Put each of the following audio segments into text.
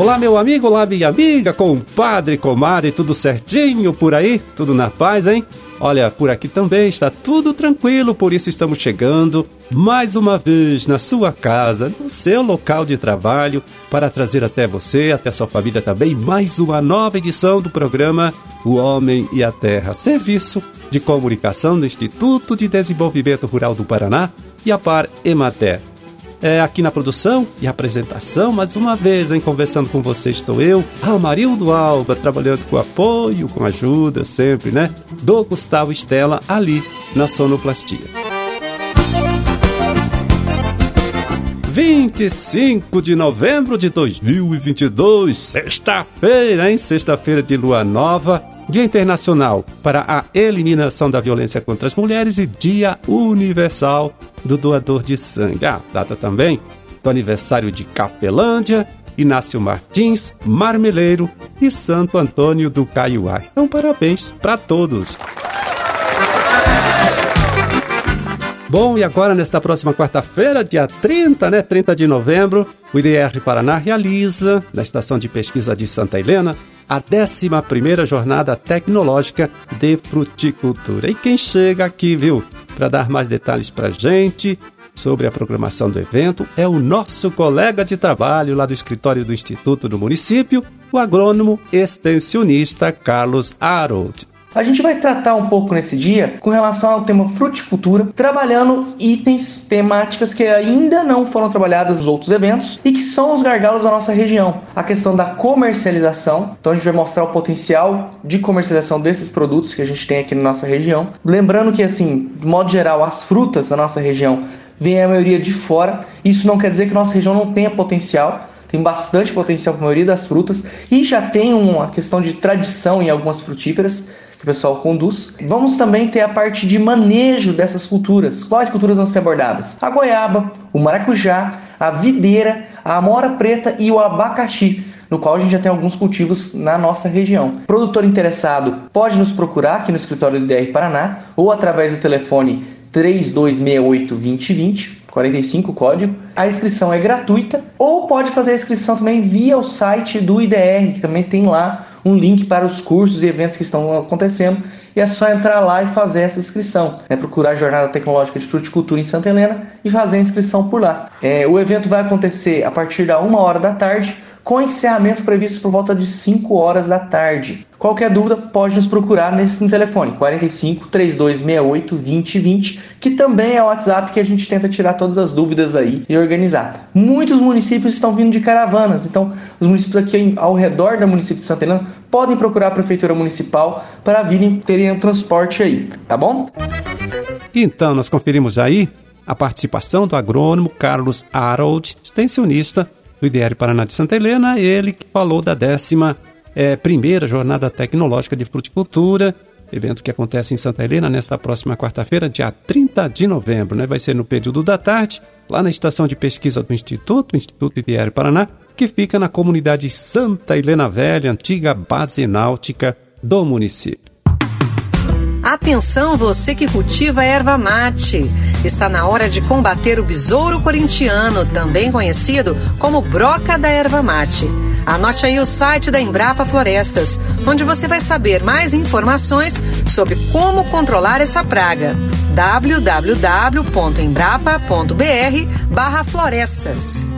Olá, meu amigo, olá, minha amiga, compadre, comadre, tudo certinho por aí? Tudo na paz, hein? Olha, por aqui também está tudo tranquilo, por isso estamos chegando mais uma vez na sua casa, no seu local de trabalho, para trazer até você, até sua família também, mais uma nova edição do programa O Homem e a Terra, serviço de comunicação do Instituto de Desenvolvimento Rural do Paraná e a Par Emater. É, aqui na produção e apresentação, mais uma vez, em conversando com você estou eu, Amarildo Alba, trabalhando com apoio, com ajuda sempre, né? Do Gustavo Estela ali na sonoplastia. 25 de novembro de 2022, sexta-feira, hein? Sexta-feira de lua nova, Dia Internacional para a Eliminação da Violência contra as Mulheres e Dia Universal do doador de sangue. Ah, data também do aniversário de Capelândia, Inácio Martins, Marmeleiro e Santo Antônio do Caiuá. Então, parabéns para todos. Bom, e agora, nesta próxima quarta-feira, dia 30, né? 30 de novembro, o IDR Paraná realiza, na Estação de Pesquisa de Santa Helena, a 11 Jornada Tecnológica de Fruticultura. E quem chega aqui, viu, para dar mais detalhes para gente sobre a programação do evento é o nosso colega de trabalho lá do escritório do Instituto do município, o agrônomo extensionista Carlos Harold. A gente vai tratar um pouco nesse dia com relação ao tema fruticultura, trabalhando itens temáticas que ainda não foram trabalhadas nos outros eventos e que são os gargalos da nossa região. A questão da comercialização, então a gente vai mostrar o potencial de comercialização desses produtos que a gente tem aqui na nossa região. Lembrando que, assim, de modo geral, as frutas da nossa região vêm a maioria de fora. Isso não quer dizer que nossa região não tenha potencial, tem bastante potencial para a maioria das frutas e já tem uma questão de tradição em algumas frutíferas que o pessoal conduz. Vamos também ter a parte de manejo dessas culturas. Quais culturas vão ser abordadas? A goiaba, o maracujá, a videira, a amora preta e o abacaxi no qual a gente já tem alguns cultivos na nossa região. Produtor interessado pode nos procurar aqui no escritório do DR Paraná ou através do telefone 3268 2020 45 código. A inscrição é gratuita ou pode fazer a inscrição também via o site do IDR, que também tem lá um link para os cursos e eventos que estão acontecendo. E é só entrar lá e fazer essa inscrição. É procurar a Jornada Tecnológica de Fruticultura em Santa Helena e fazer a inscrição por lá. É, o evento vai acontecer a partir da uma hora da tarde com encerramento previsto por volta de 5 horas da tarde. Qualquer dúvida, pode nos procurar nesse telefone 45 3268 2020, que também é o WhatsApp que a gente tenta tirar todas as dúvidas aí e organizar. Muitos municípios estão vindo de caravanas, então os municípios aqui ao redor do município de Santa Helena podem procurar a prefeitura municipal para virem terem transporte aí, tá bom? Então, nós conferimos aí a participação do agrônomo Carlos Harold, extensionista do IDR Paraná de Santa Helena, ele que falou da décima é, primeira Jornada Tecnológica de Fruticultura, evento que acontece em Santa Helena nesta próxima quarta-feira, dia 30 de novembro. Né? Vai ser no período da tarde, lá na estação de pesquisa do Instituto, Instituto IDR Paraná, que fica na comunidade Santa Helena Velha, antiga base náutica do município. Atenção você que cultiva erva mate. Está na hora de combater o besouro corintiano, também conhecido como broca da erva mate. Anote aí o site da Embrapa Florestas, onde você vai saber mais informações sobre como controlar essa praga. www.embrapa.br/florestas.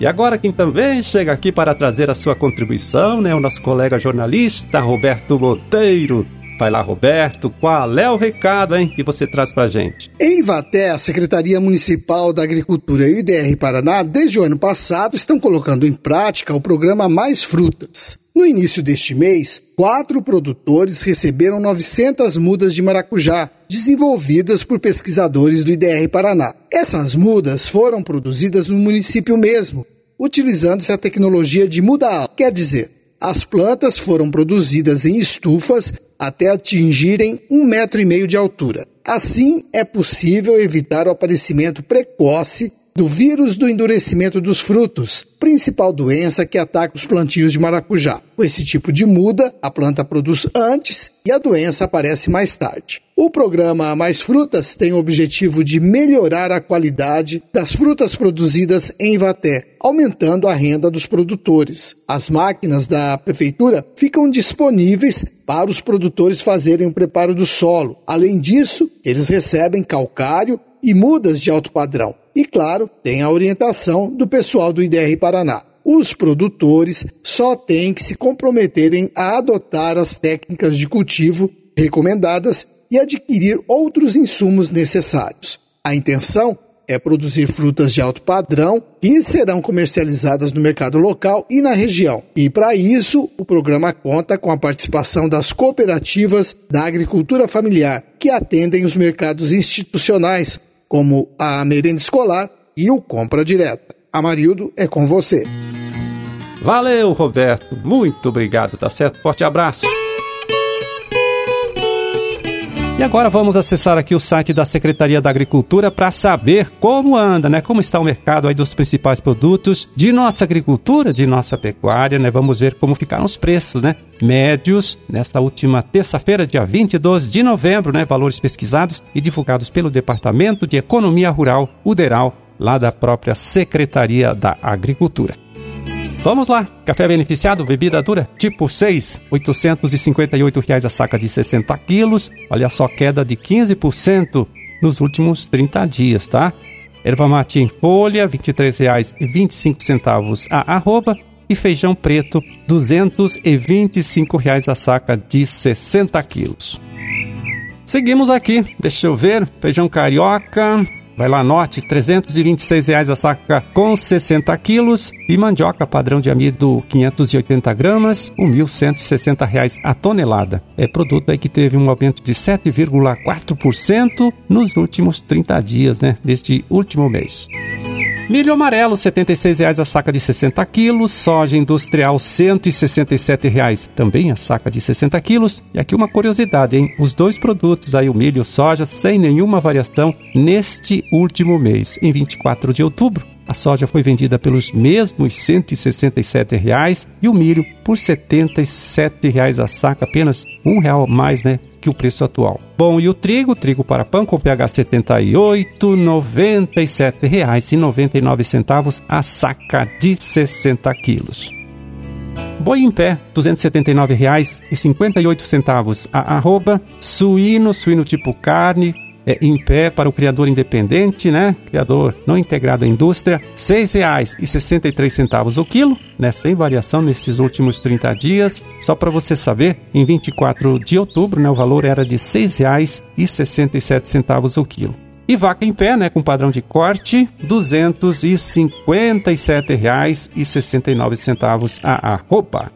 E agora quem também chega aqui para trazer a sua contribuição, né, o nosso colega jornalista Roberto Monteiro. Vai lá, Roberto, qual é o recado hein, que você traz para gente? Em Vaté, a Secretaria Municipal da Agricultura e o IDR Paraná, desde o ano passado, estão colocando em prática o programa Mais Frutas. No início deste mês, quatro produtores receberam 900 mudas de maracujá, desenvolvidas por pesquisadores do IDR Paraná. Essas mudas foram produzidas no município mesmo, utilizando-se a tecnologia de muda quer dizer, as plantas foram produzidas em estufas até atingirem um metro e meio de altura. Assim, é possível evitar o aparecimento precoce do vírus do endurecimento dos frutos, principal doença que ataca os plantios de maracujá. Com esse tipo de muda, a planta produz antes e a doença aparece mais tarde. O programa Mais Frutas tem o objetivo de melhorar a qualidade das frutas produzidas em Ivaté, aumentando a renda dos produtores. As máquinas da prefeitura ficam disponíveis para os produtores fazerem o preparo do solo. Além disso, eles recebem calcário e mudas de alto padrão. E claro, tem a orientação do pessoal do IDR Paraná. Os produtores só têm que se comprometerem a adotar as técnicas de cultivo recomendadas e adquirir outros insumos necessários. A intenção é produzir frutas de alto padrão que serão comercializadas no mercado local e na região. E para isso, o programa conta com a participação das cooperativas da agricultura familiar, que atendem os mercados institucionais, como a merenda escolar e o compra direta. Amarildo é com você. Valeu, Roberto. Muito obrigado, tá certo? Forte abraço. E agora vamos acessar aqui o site da Secretaria da Agricultura para saber como anda, né? Como está o mercado aí dos principais produtos de nossa agricultura, de nossa pecuária, né? Vamos ver como ficaram os preços, né? Médios nesta última terça-feira, dia 22 de novembro, né? Valores pesquisados e divulgados pelo Departamento de Economia Rural, UDERAL, lá da própria Secretaria da Agricultura. Vamos lá, café beneficiado, bebida dura, tipo 6, 858 reais a saca de 60 quilos. Olha só, queda de 15% nos últimos 30 dias, tá? Erva mate em folha, R$ 23,25 a arroba. E feijão preto, 225 reais a saca de 60 quilos. Seguimos aqui, deixa eu ver, feijão carioca, Vai lá, 326 reais a saca com 60 quilos e mandioca padrão de amido 580 gramas, 1.160 reais a tonelada. É produto aí que teve um aumento de 7,4% nos últimos 30 dias, né, deste último mês. Milho amarelo, R$ 76,00 a saca de 60 quilos. Soja industrial, R$ 167,00 também a saca de 60 quilos. E aqui uma curiosidade, hein? Os dois produtos aí, o milho e o soja, sem nenhuma variação neste último mês, em 24 de outubro. A soja foi vendida pelos mesmos 167 reais, e o milho por 77 reais a saca, apenas um real mais, né, que o preço atual. Bom, e o trigo, trigo para pão com pH 78, R$ 97,99 a saca de 60 quilos. Boi em pé, R$ 279,58 a arroba. Suíno, suíno tipo carne, é, em pé para o criador independente, né? Criador não integrado à indústria, R$ 6,63 o quilo, né? Sem variação nesses últimos 30 dias. Só para você saber, em 24 de outubro, né, o valor era de R$ 6,67 o quilo. E vaca em pé, né, com padrão de corte, R$ 257,69 a arroba.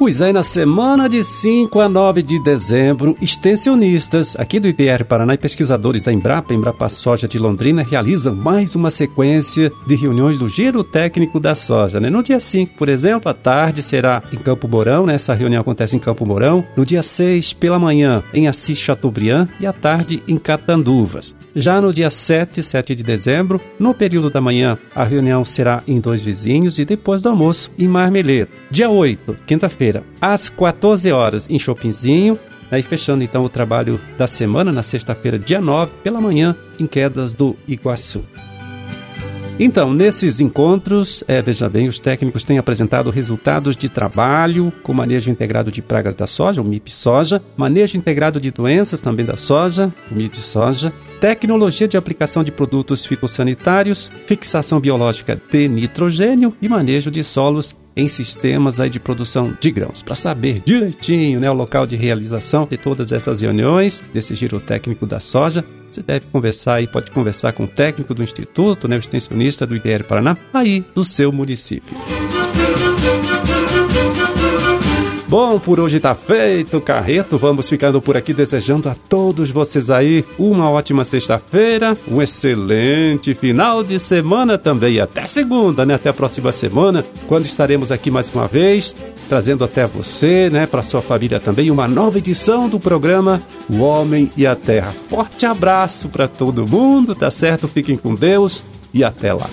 Pois aí, na semana de 5 a 9 de dezembro, extensionistas aqui do IDR Paraná e pesquisadores da Embrapa, Embrapa Soja de Londrina, realizam mais uma sequência de reuniões do Giro Técnico da Soja. Né? No dia 5, por exemplo, à tarde será em Campo Mourão, né? essa reunião acontece em Campo Mourão. No dia 6, pela manhã, em Assis Chateaubriand e à tarde em Catanduvas. Já no dia 7, 7 de dezembro, no período da manhã, a reunião será em Dois Vizinhos e depois do almoço em Marmeleiro. Dia 8, quinta-feira, quinta-feira, às 14 horas, em Shoppingzinho. Né, e fechando então o trabalho da semana, na sexta-feira, dia 9, pela manhã, em Quedas do Iguaçu. Então, nesses encontros, é, veja bem, os técnicos têm apresentado resultados de trabalho com manejo integrado de pragas da soja, o MIP soja, manejo integrado de doenças também da soja, o MIP soja, tecnologia de aplicação de produtos fitossanitários, fixação biológica de nitrogênio e manejo de solos em sistemas aí de produção de grãos, para saber direitinho né, o local de realização de todas essas reuniões, desse giro técnico da soja. Você deve conversar e pode conversar com o técnico do Instituto, né, o extensionista do IDR Paraná, aí do seu município. Bom, por hoje tá feito, Carreto. Vamos ficando por aqui desejando a todos vocês aí uma ótima sexta-feira, um excelente final de semana também. Até segunda, né? Até a próxima semana, quando estaremos aqui mais uma vez, trazendo até você, né, para sua família também, uma nova edição do programa O Homem e a Terra. Forte abraço para todo mundo, tá certo? Fiquem com Deus e até lá.